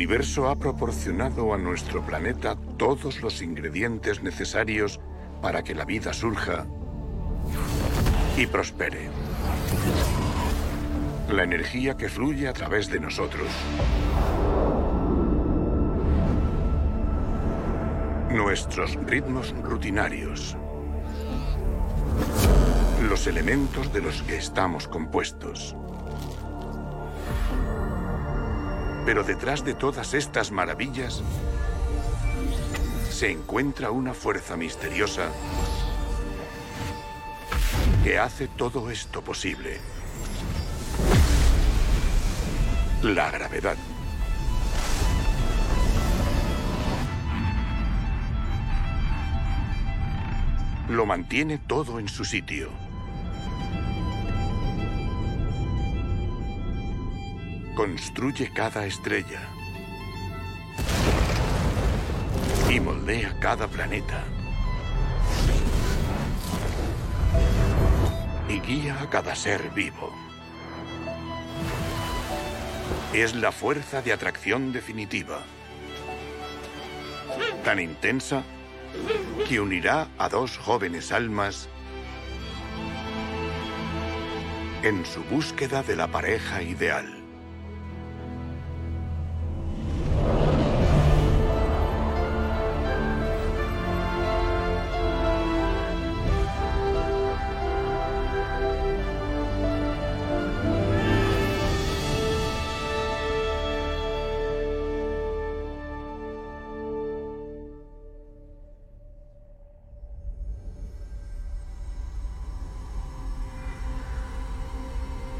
Universo ha proporcionado a nuestro planeta todos los ingredientes necesarios para que la vida surja y prospere. La energía que fluye a través de nosotros. Nuestros ritmos rutinarios. Los elementos de los que estamos compuestos. Pero detrás de todas estas maravillas se encuentra una fuerza misteriosa que hace todo esto posible. La gravedad. Lo mantiene todo en su sitio. Construye cada estrella. Y moldea cada planeta. Y guía a cada ser vivo. Es la fuerza de atracción definitiva. Tan intensa que unirá a dos jóvenes almas en su búsqueda de la pareja ideal.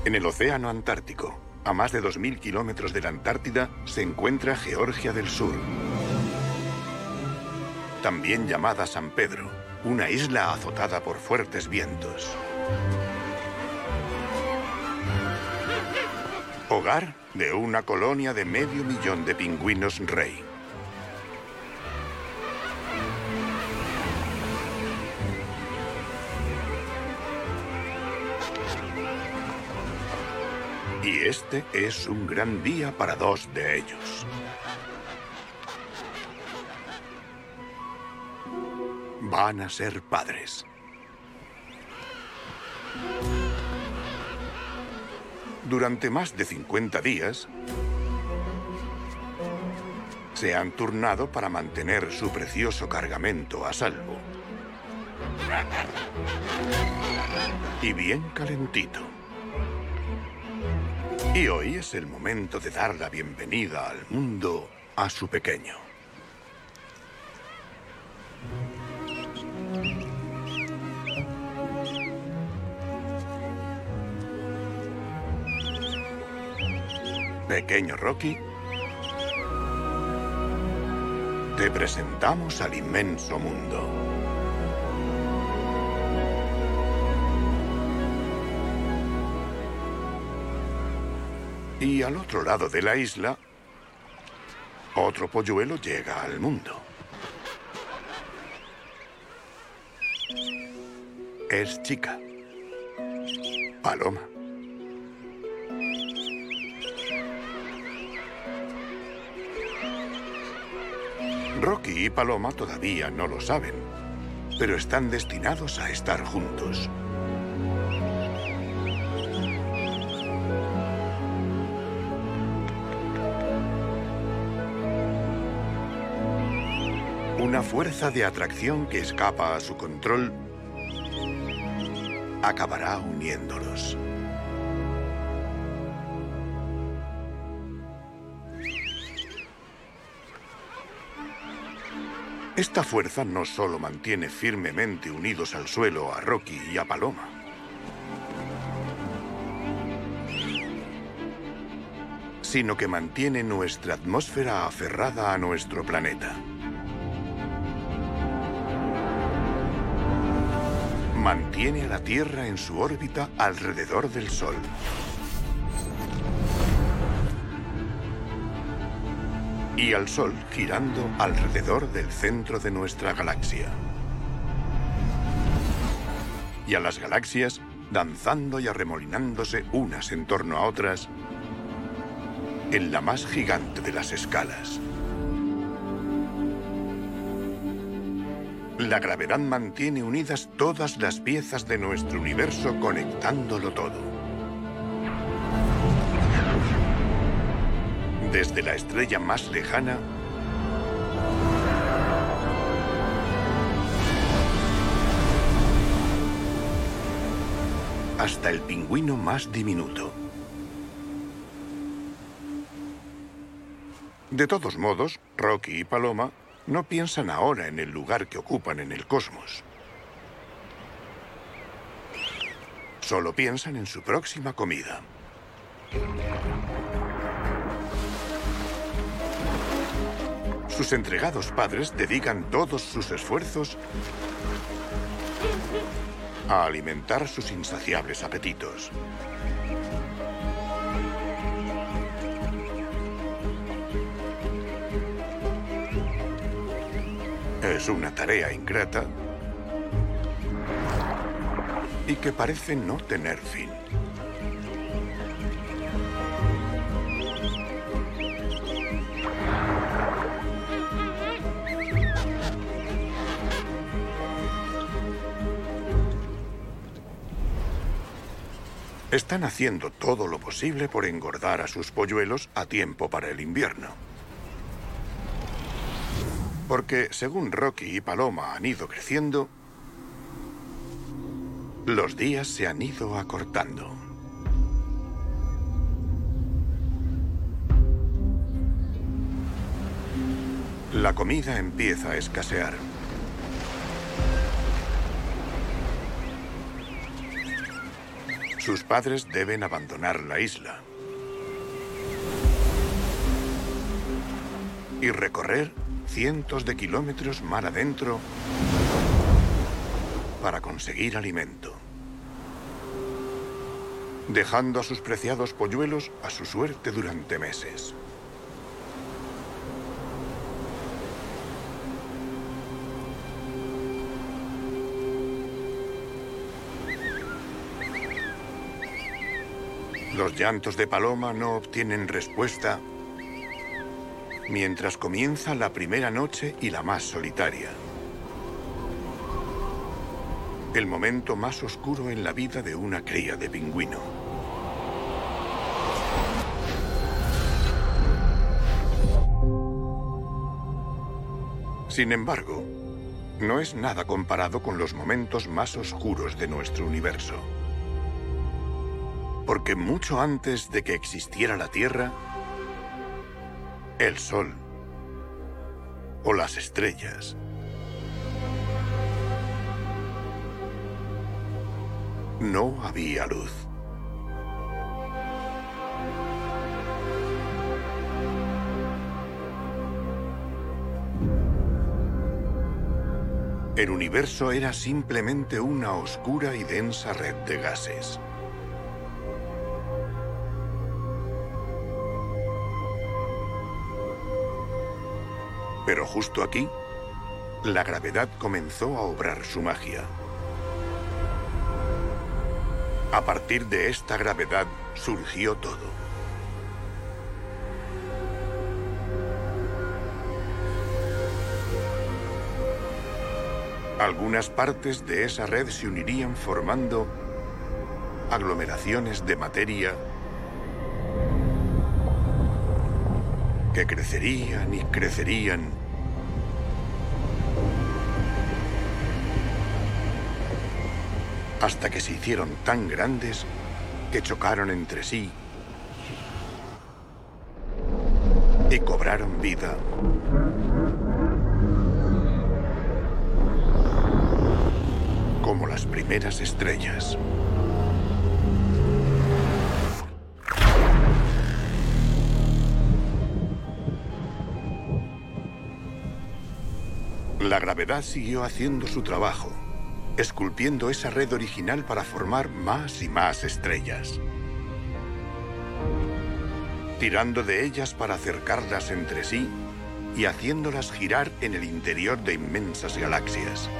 En el Océano Antártico, a más de 2.000 kilómetros de la Antártida, se encuentra Georgia del Sur. También llamada San Pedro, una isla azotada por fuertes vientos. Hogar de una colonia de medio millón de pingüinos rey. Este es un gran día para dos de ellos. Van a ser padres. Durante más de 50 días, se han turnado para mantener su precioso cargamento a salvo. Y bien calentito. Y hoy es el momento de dar la bienvenida al mundo a su pequeño. Pequeño Rocky, te presentamos al inmenso mundo. Y al otro lado de la isla, otro polluelo llega al mundo. Es chica. Paloma. Rocky y Paloma todavía no lo saben, pero están destinados a estar juntos. fuerza de atracción que escapa a su control acabará uniéndolos. Esta fuerza no solo mantiene firmemente unidos al suelo a Rocky y a Paloma. sino que mantiene nuestra atmósfera aferrada a nuestro planeta. Mantiene a la Tierra en su órbita alrededor del Sol. Y al Sol girando alrededor del centro de nuestra galaxia. Y a las galaxias danzando y arremolinándose unas en torno a otras en la más gigante de las escalas. La gravedad mantiene unidas todas las piezas de nuestro universo conectándolo todo. Desde la estrella más lejana hasta el pingüino más diminuto. De todos modos, Rocky y Paloma no piensan ahora en el lugar que ocupan en el cosmos. Solo piensan en su próxima comida. Sus entregados padres dedican todos sus esfuerzos a alimentar sus insaciables apetitos. Es una tarea ingrata y que parece no tener fin. Están haciendo todo lo posible por engordar a sus polluelos a tiempo para el invierno. Porque según Rocky y Paloma han ido creciendo, los días se han ido acortando. La comida empieza a escasear. Sus padres deben abandonar la isla. Y recorrer cientos de kilómetros mar adentro para conseguir alimento. Dejando a sus preciados polluelos a su suerte durante meses. Los llantos de Paloma no obtienen respuesta mientras comienza la primera noche y la más solitaria. El momento más oscuro en la vida de una cría de pingüino. Sin embargo, no es nada comparado con los momentos más oscuros de nuestro universo. Porque mucho antes de que existiera la Tierra, el sol o las estrellas. No había luz. El universo era simplemente una oscura y densa red de gases. Pero justo aquí, la gravedad comenzó a obrar su magia. A partir de esta gravedad surgió todo. Algunas partes de esa red se unirían formando aglomeraciones de materia crecerían y crecerían. Hasta que se hicieron tan grandes que chocaron entre sí y cobraron vida. Como las primeras estrellas. La gravedad siguió haciendo su trabajo, esculpiendo esa red original para formar más y más estrellas. Tirando de ellas para acercarlas entre sí y haciéndolas girar en el interior de inmensas galaxias.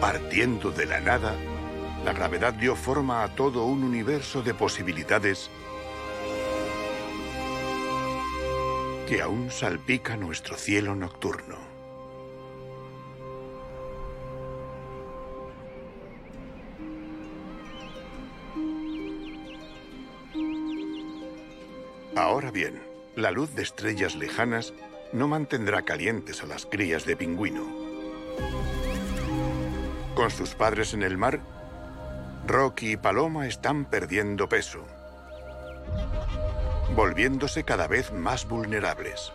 Partiendo de la nada, la gravedad dio forma a todo un universo de posibilidades que aún salpica nuestro cielo nocturno. Ahora bien, la luz de estrellas lejanas no mantendrá calientes a las crías de pingüino. Con sus padres en el mar, Rocky y Paloma están perdiendo peso volviéndose cada vez más vulnerables.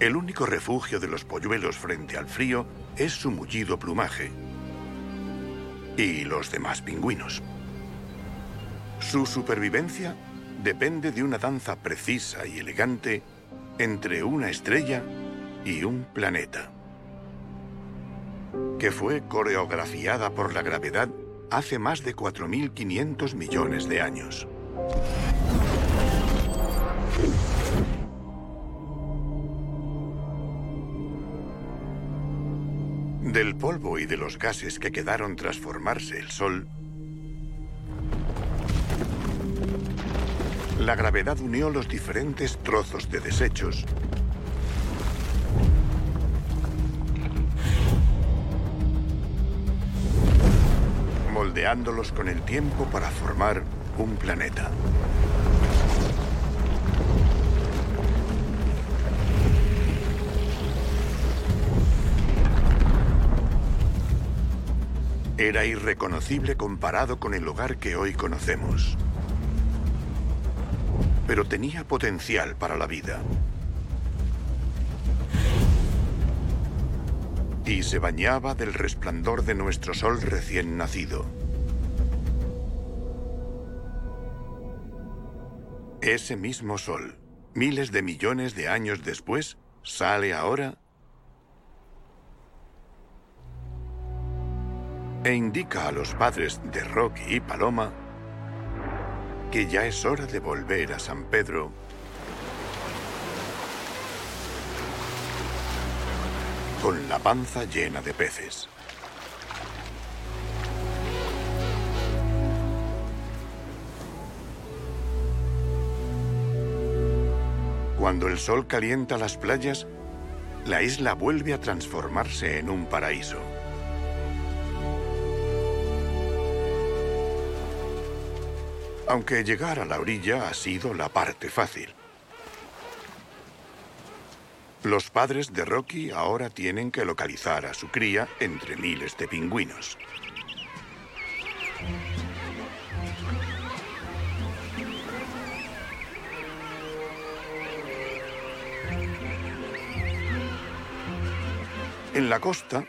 El único refugio de los polluelos frente al frío es su mullido plumaje y los demás pingüinos. Su supervivencia depende de una danza precisa y elegante entre una estrella y un planeta, que fue coreografiada por la gravedad hace más de 4.500 millones de años. Del polvo y de los gases que quedaron tras formarse el Sol, La gravedad unió los diferentes trozos de desechos moldeándolos con el tiempo para formar un planeta. Era irreconocible comparado con el hogar que hoy conocemos pero tenía potencial para la vida. Y se bañaba del resplandor de nuestro sol recién nacido. Ese mismo sol, miles de millones de años después, sale ahora e indica a los padres de Rocky y Paloma que ya es hora de volver a San Pedro con la panza llena de peces. Cuando el sol calienta las playas, la isla vuelve a transformarse en un paraíso. Aunque llegar a la orilla ha sido la parte fácil. Los padres de Rocky ahora tienen que localizar a su cría entre miles de pingüinos. En la costa,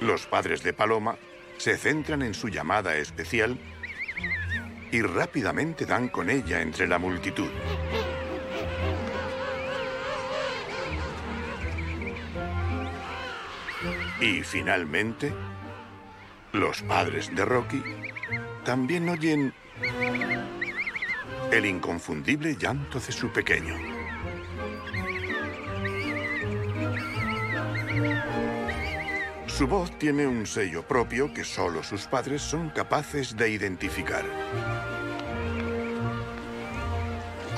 los padres de Paloma se centran en su llamada especial y rápidamente dan con ella entre la multitud. Y finalmente, los padres de Rocky también oyen el inconfundible llanto de su pequeño. Su voz tiene un sello propio que solo sus padres son capaces de identificar.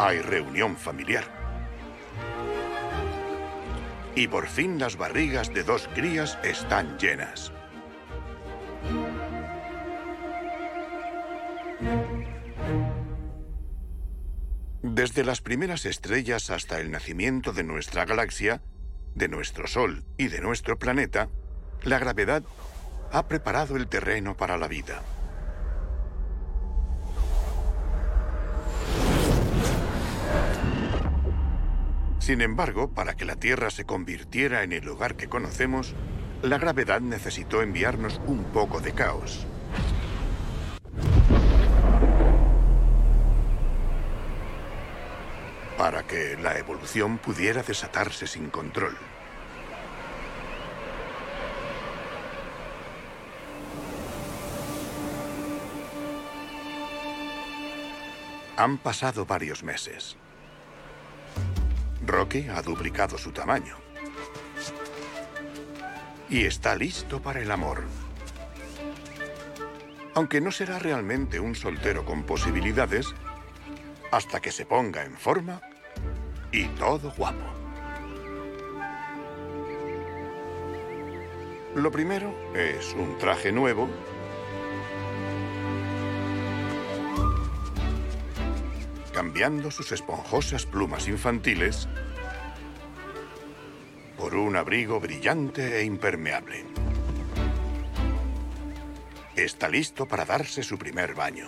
Hay reunión familiar. Y por fin las barrigas de dos crías están llenas. Desde las primeras estrellas hasta el nacimiento de nuestra galaxia, de nuestro Sol y de nuestro planeta, la gravedad ha preparado el terreno para la vida. Sin embargo, para que la Tierra se convirtiera en el lugar que conocemos, la gravedad necesitó enviarnos un poco de caos. Para que la evolución pudiera desatarse sin control. Han pasado varios meses. Rocky ha duplicado su tamaño. Y está listo para el amor. Aunque no será realmente un soltero con posibilidades hasta que se ponga en forma y todo guapo. Lo primero es un traje nuevo sus esponjosas plumas infantiles por un abrigo brillante e impermeable. Está listo para darse su primer baño.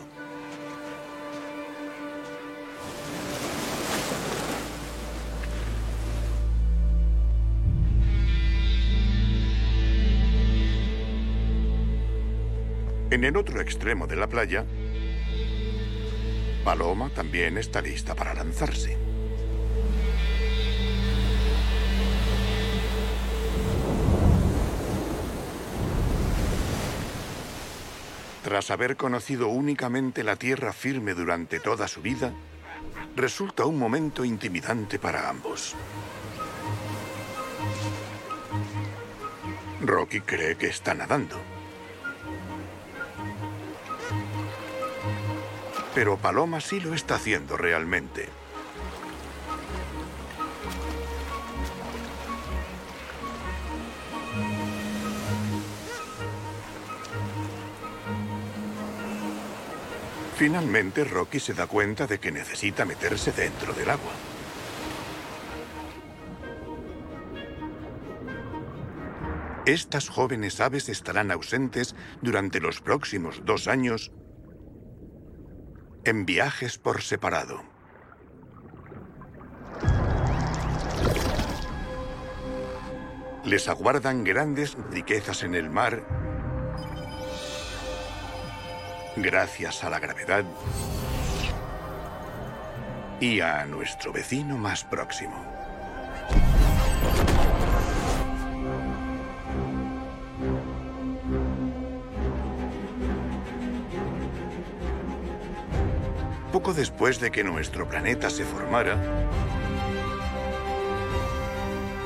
En el otro extremo de la playa, Paloma también está lista para lanzarse. Tras haber conocido únicamente la tierra firme durante toda su vida, resulta un momento intimidante para ambos. Rocky cree que está nadando. Pero Paloma sí lo está haciendo realmente. Finalmente, Rocky se da cuenta de que necesita meterse dentro del agua. Estas jóvenes aves estarán ausentes durante los próximos dos años en viajes por separado. Les aguardan grandes riquezas en el mar gracias a la gravedad y a nuestro vecino más próximo. Poco después de que nuestro planeta se formara,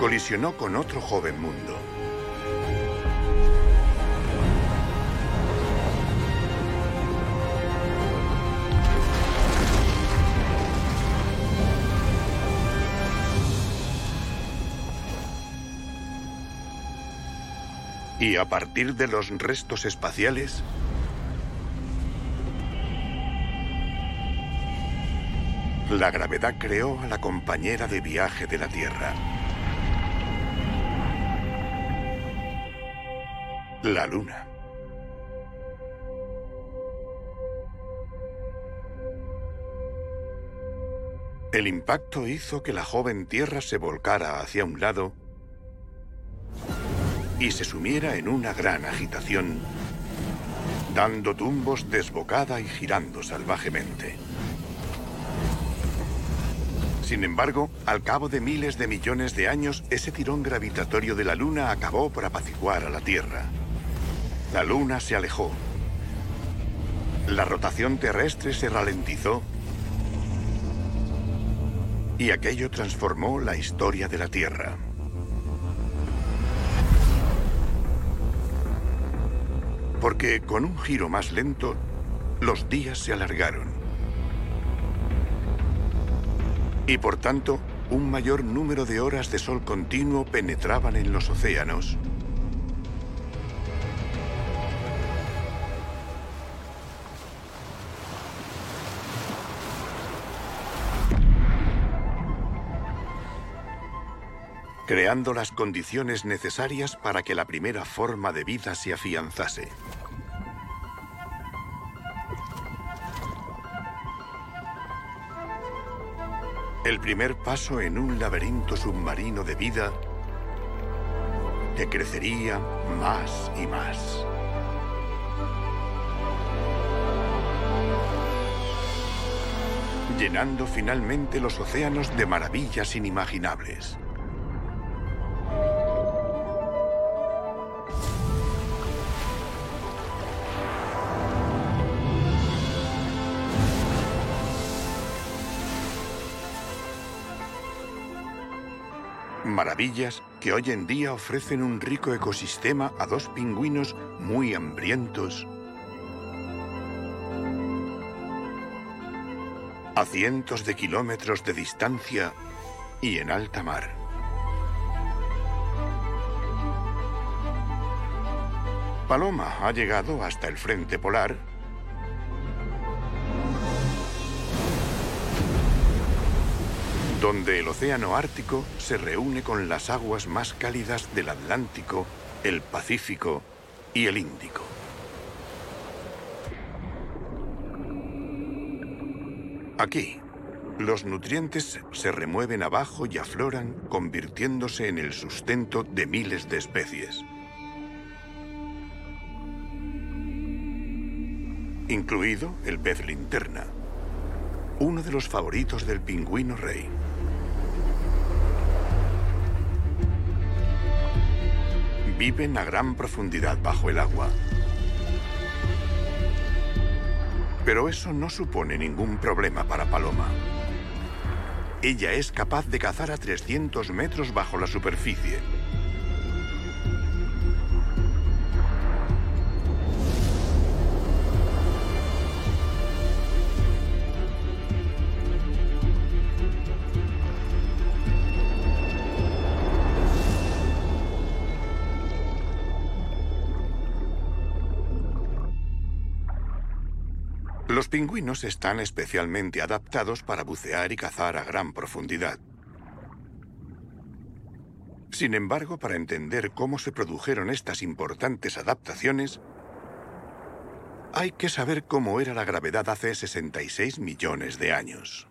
colisionó con otro joven mundo. Y a partir de los restos espaciales, La gravedad creó a la compañera de viaje de la Tierra. La Luna. El impacto hizo que la joven Tierra se volcara hacia un lado y se sumiera en una gran agitación, dando tumbos desbocada y girando salvajemente. Sin embargo, al cabo de miles de millones de años, ese tirón gravitatorio de la Luna acabó por apaciguar a la Tierra. La Luna se alejó. La rotación terrestre se ralentizó. Y aquello transformó la historia de la Tierra. Porque con un giro más lento, los días se alargaron. y por tanto un mayor número de horas de sol continuo penetraban en los océanos. creando las condiciones necesarias para que la primera forma de vida se afianzase. El primer paso en un laberinto submarino de vida que crecería más y más. llenando finalmente los océanos de maravillas inimaginables. Maravillas que hoy en día ofrecen un rico ecosistema a dos pingüinos muy hambrientos a cientos de kilómetros de distancia y en alta mar. Paloma ha llegado hasta el frente polar donde el océano Ártico se reúne con las aguas más cálidas del Atlántico, el Pacífico y el Índico. Aquí, los nutrientes se remueven abajo y afloran, convirtiéndose en el sustento de miles de especies. Incluido el pez linterna, uno de los favoritos del pingüino rey. Viven a gran profundidad bajo el agua, Pero eso no supone ningún problema para Paloma. Ella es capaz de cazar a 300 metros bajo la superficie. Pingüinos están especialmente adaptados para bucear y cazar a gran profundidad. Sin embargo, para entender cómo se produjeron estas importantes adaptaciones, hay que saber cómo era la gravedad hace 66 millones de años.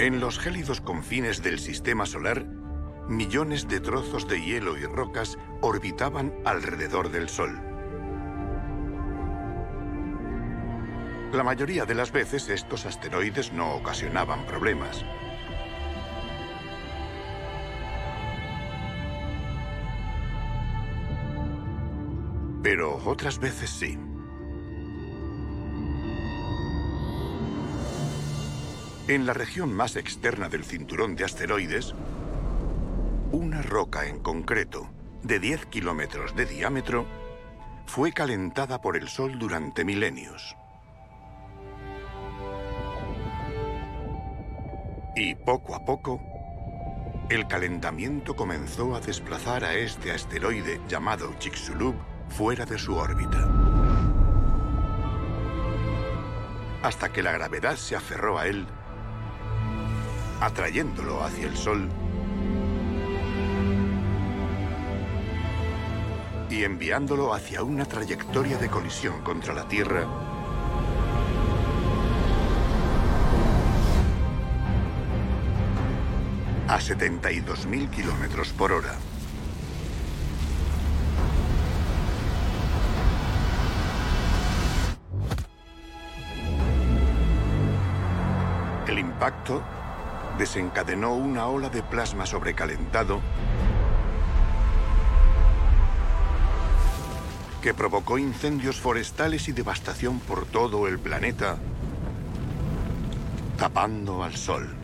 En los gélidos confines del sistema solar, millones de trozos de hielo y rocas orbitaban alrededor del Sol. La mayoría de las veces estos asteroides no ocasionaban problemas. Pero otras veces sí. En la región más externa del cinturón de asteroides, una roca en concreto, de 10 kilómetros de diámetro, fue calentada por el Sol durante milenios. Y poco a poco, el calentamiento comenzó a desplazar a este asteroide llamado Chicxulub fuera de su órbita. Hasta que la gravedad se aferró a él atrayéndolo hacia el Sol y enviándolo hacia una trayectoria de colisión contra la Tierra a 72.000 kilómetros por hora. El impacto desencadenó una ola de plasma sobrecalentado que provocó incendios forestales y devastación por todo el planeta, tapando al Sol.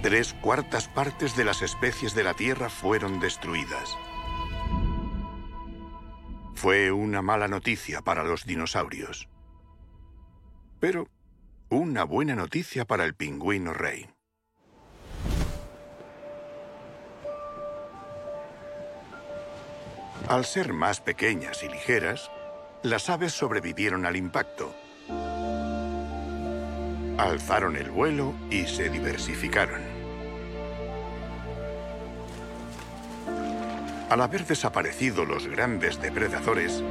Tres cuartas partes de las especies de la Tierra fueron destruidas. Fue una mala noticia para los dinosaurios. Pero una buena noticia para el pingüino rey. Al ser más pequeñas y ligeras, las aves sobrevivieron al impacto. Alzaron el vuelo y se diversificaron. Al haber desaparecido los grandes depredadores,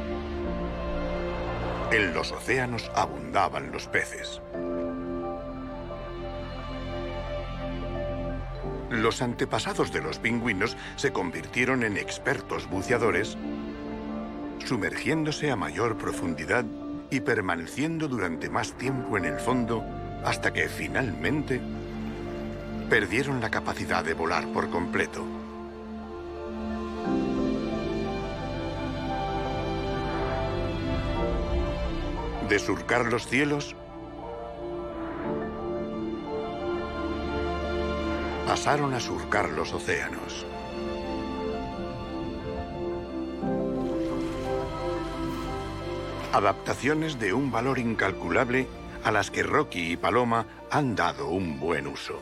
en los océanos abundaban los peces. Los antepasados de los pingüinos se convirtieron en expertos buceadores, sumergiéndose a mayor profundidad y permaneciendo durante más tiempo en el fondo hasta que finalmente perdieron la capacidad de volar por completo. De surcar los cielos, pasaron a surcar los océanos. Adaptaciones de un valor incalculable a las que Rocky y Paloma han dado un buen uso.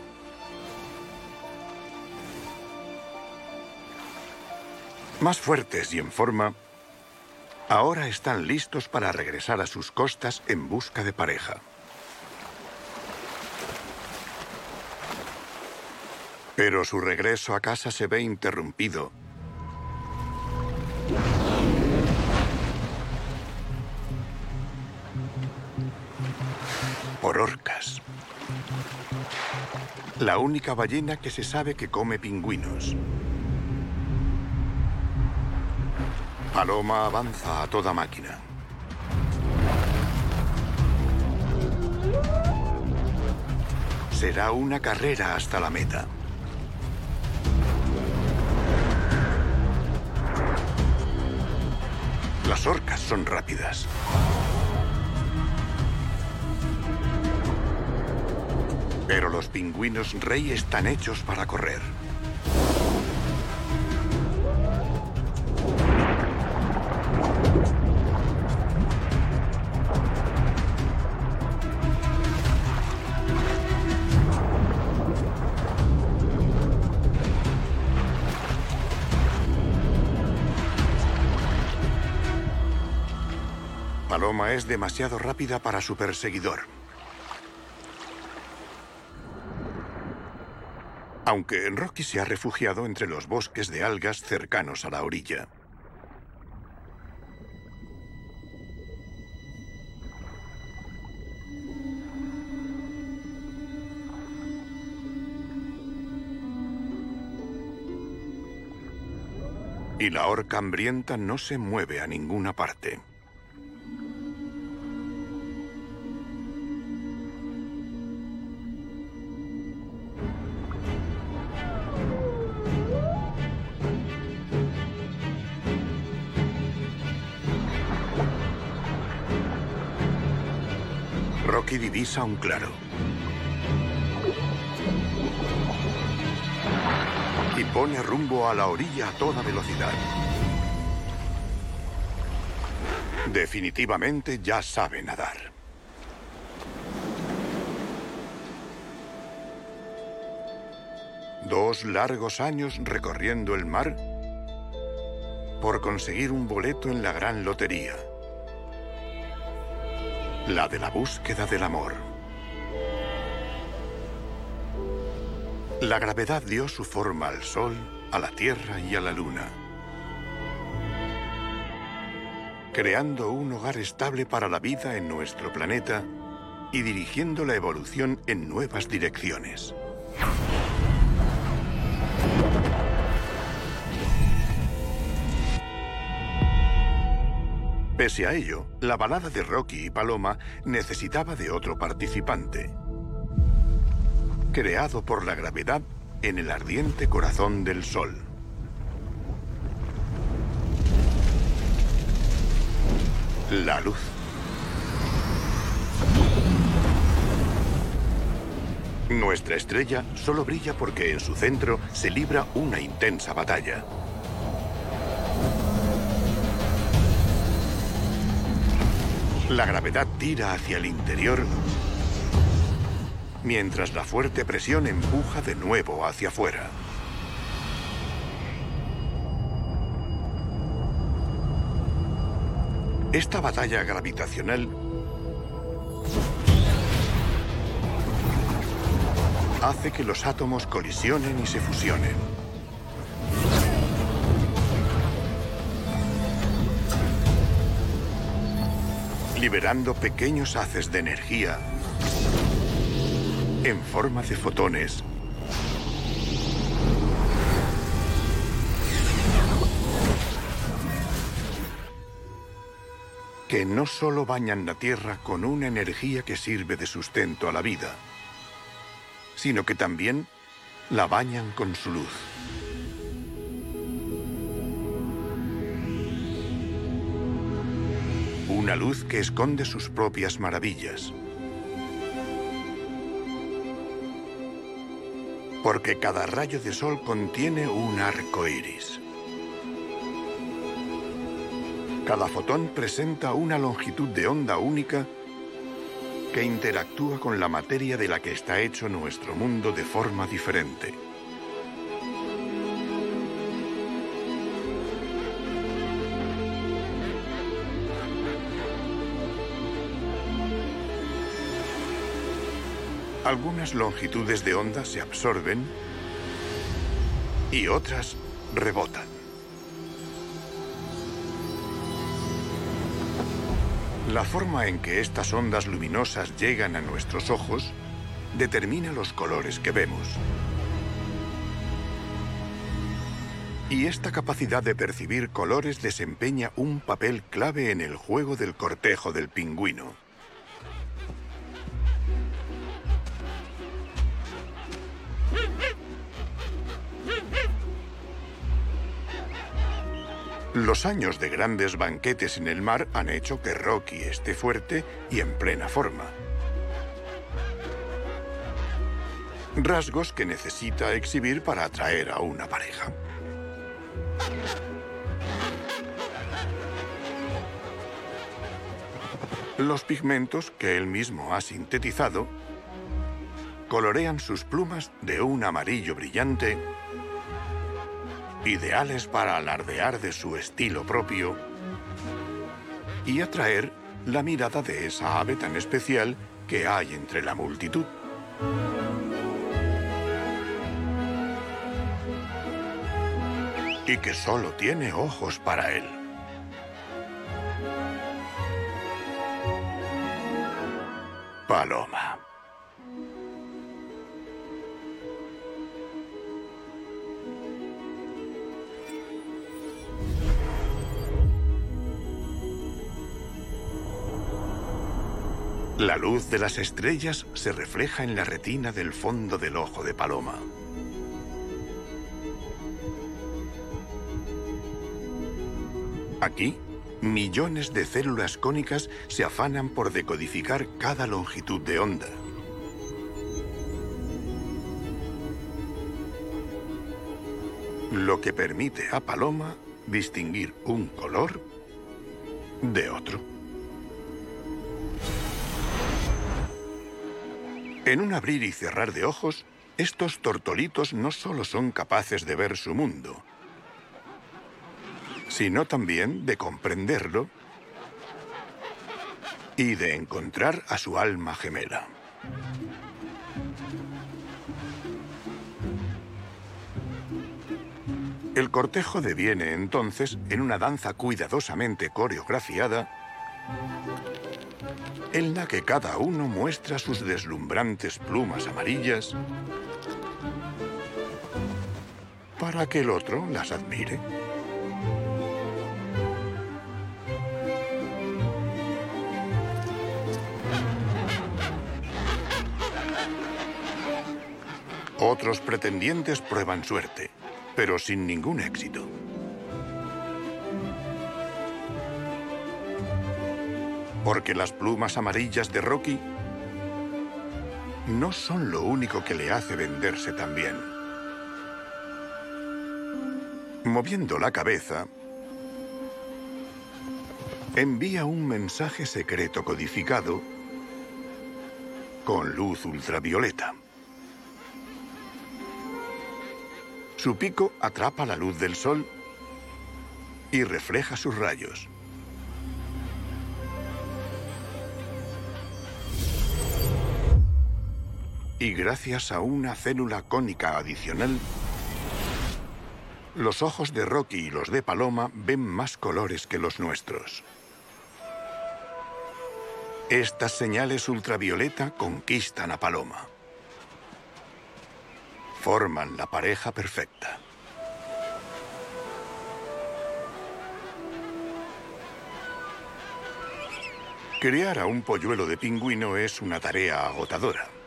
Más fuertes y en forma, ahora están listos para regresar a sus costas en busca de pareja. Pero su regreso a casa se ve interrumpido por orcas. La única ballena que se sabe que come pingüinos. Paloma avanza a toda máquina. Será una carrera hasta la meta. Las orcas son rápidas. Pero los pingüinos rey están hechos para correr. Paloma es demasiado rápida para su perseguidor. aunque Rocky se ha refugiado entre los bosques de algas cercanos a la orilla. Y la orca hambrienta no se mueve a ninguna parte. Divisa un claro. Y pone rumbo a la orilla a toda velocidad. Definitivamente ya sabe nadar. Dos largos años recorriendo el mar por conseguir un boleto en la gran lotería. La de la búsqueda del amor. La gravedad dio su forma al Sol, a la Tierra y a la Luna. Creando un hogar estable para la vida en nuestro planeta y dirigiendo la evolución en nuevas direcciones. Pese a ello, la balada de Rocky y Paloma necesitaba de otro participante. Creado por la gravedad en el ardiente corazón del Sol. La luz. Nuestra estrella solo brilla porque en su centro se libra una intensa batalla. La gravedad tira hacia el interior, mientras la fuerte presión empuja de nuevo hacia afuera. Esta batalla gravitacional hace que los átomos colisionen y se fusionen. Liberando pequeños haces de energía en forma de fotones que no solo bañan la Tierra con una energía que sirve de sustento a la vida, sino que también la bañan con su luz. Una luz que esconde sus propias maravillas. Porque cada rayo de sol contiene un arco iris. Cada fotón presenta una longitud de onda única que interactúa con la materia de la que está hecho nuestro mundo de forma diferente. Algunas longitudes de onda se absorben y otras rebotan. La forma en que estas ondas luminosas llegan a nuestros ojos determina los colores que vemos. Y esta capacidad de percibir colores desempeña un papel clave en el juego del cortejo del pingüino. Los años de grandes banquetes en el mar han hecho que Rocky esté fuerte y en plena forma. Rasgos que necesita exhibir para atraer a una pareja. Los pigmentos que él mismo ha sintetizado colorean sus plumas de un amarillo brillante ideales para alardear de su estilo propio y atraer la mirada de esa ave tan especial que hay entre la multitud. Y que solo tiene ojos para él. Paloma. La luz de las estrellas se refleja en la retina del fondo del ojo de paloma. Aquí, millones de células cónicas se afanan por decodificar cada longitud de onda. Lo que permite a Paloma distinguir un color de otro. En un abrir y cerrar de ojos, estos tortolitos no solo son capaces de ver su mundo, sino también de comprenderlo y de encontrar a su alma gemela. El cortejo deviene entonces en una danza cuidadosamente coreografiada en la que cada uno muestra sus deslumbrantes plumas amarillas para que el otro las admire. Otros pretendientes prueban suerte, pero sin ningún éxito. Porque las plumas amarillas de Rocky no son lo único que le hace venderse tan bien. Moviendo la cabeza, envía un mensaje secreto codificado con luz ultravioleta. Su pico atrapa la luz del sol y refleja sus rayos. Y gracias a una célula cónica adicional, los ojos de Rocky y los de Paloma ven más colores que los nuestros. Estas señales ultravioleta conquistan a Paloma. Forman la pareja perfecta. Criar a un polluelo de pingüino es una tarea agotadora.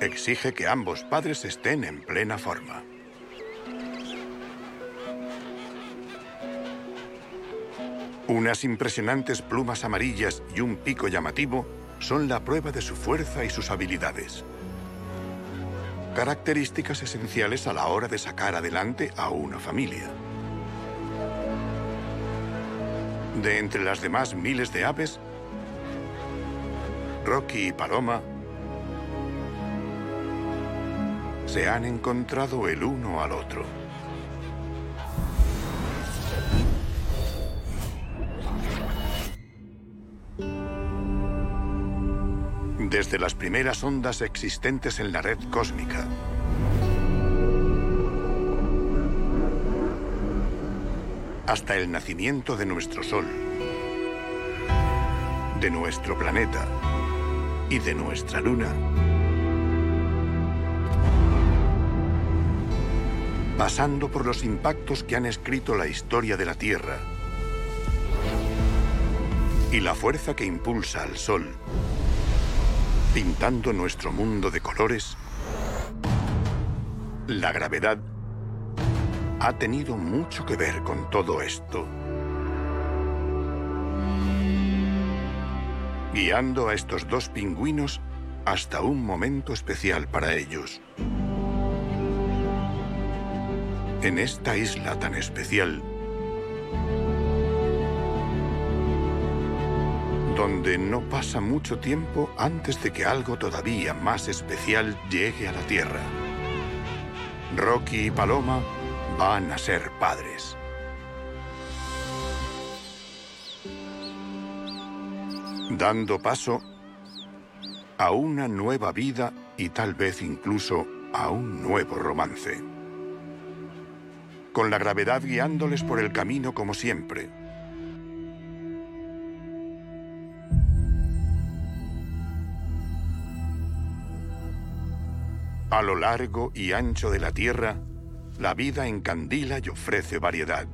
Exige que ambos padres estén en plena forma. Unas impresionantes plumas amarillas y un pico llamativo son la prueba de su fuerza y sus habilidades. Características esenciales a la hora de sacar adelante a una familia. De entre las demás miles de aves, Rocky y Paloma se han encontrado el uno al otro. desde las primeras ondas existentes en la red cósmica. Hasta el nacimiento de nuestro Sol, de nuestro planeta y de nuestra Luna. Pasando por los impactos que han escrito la historia de la Tierra y la fuerza que impulsa al Sol pintando nuestro mundo de colores, la gravedad ha tenido mucho que ver con todo esto. Guiando a estos dos pingüinos hasta un momento especial para ellos. En esta isla tan especial, donde no pasa mucho tiempo antes de que algo todavía más especial llegue a la Tierra. Rocky y Paloma van a ser padres. Dando paso a una nueva vida y tal vez incluso a un nuevo romance. Con la gravedad guiándoles por el camino como siempre A lo largo y ancho de la Tierra, la vida encandila y ofrece variedad.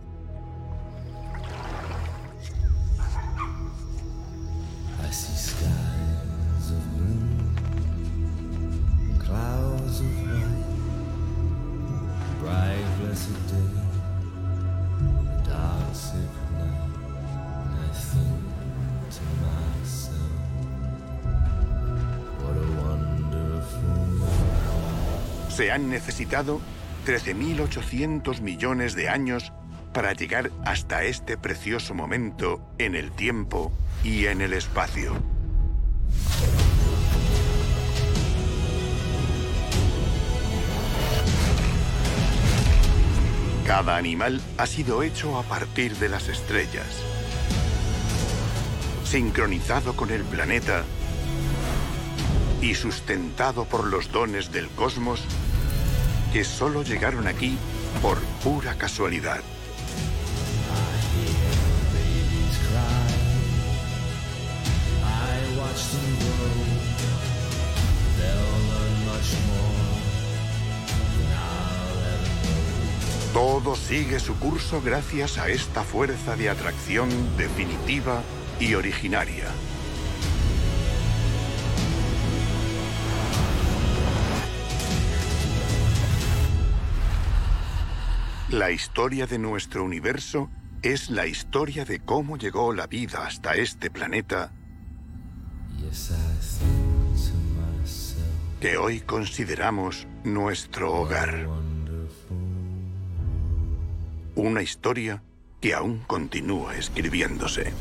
Han necesitado 13.800 millones de años para llegar hasta este precioso momento en el tiempo y en el espacio. Cada animal ha sido hecho a partir de las estrellas, sincronizado con el planeta y sustentado por los dones del cosmos que solo llegaron aquí por pura casualidad. Todo sigue su curso gracias a esta fuerza de atracción definitiva y originaria. La historia de nuestro universo es la historia de cómo llegó la vida hasta este planeta que hoy consideramos nuestro hogar. Una historia que aún continúa escribiéndose.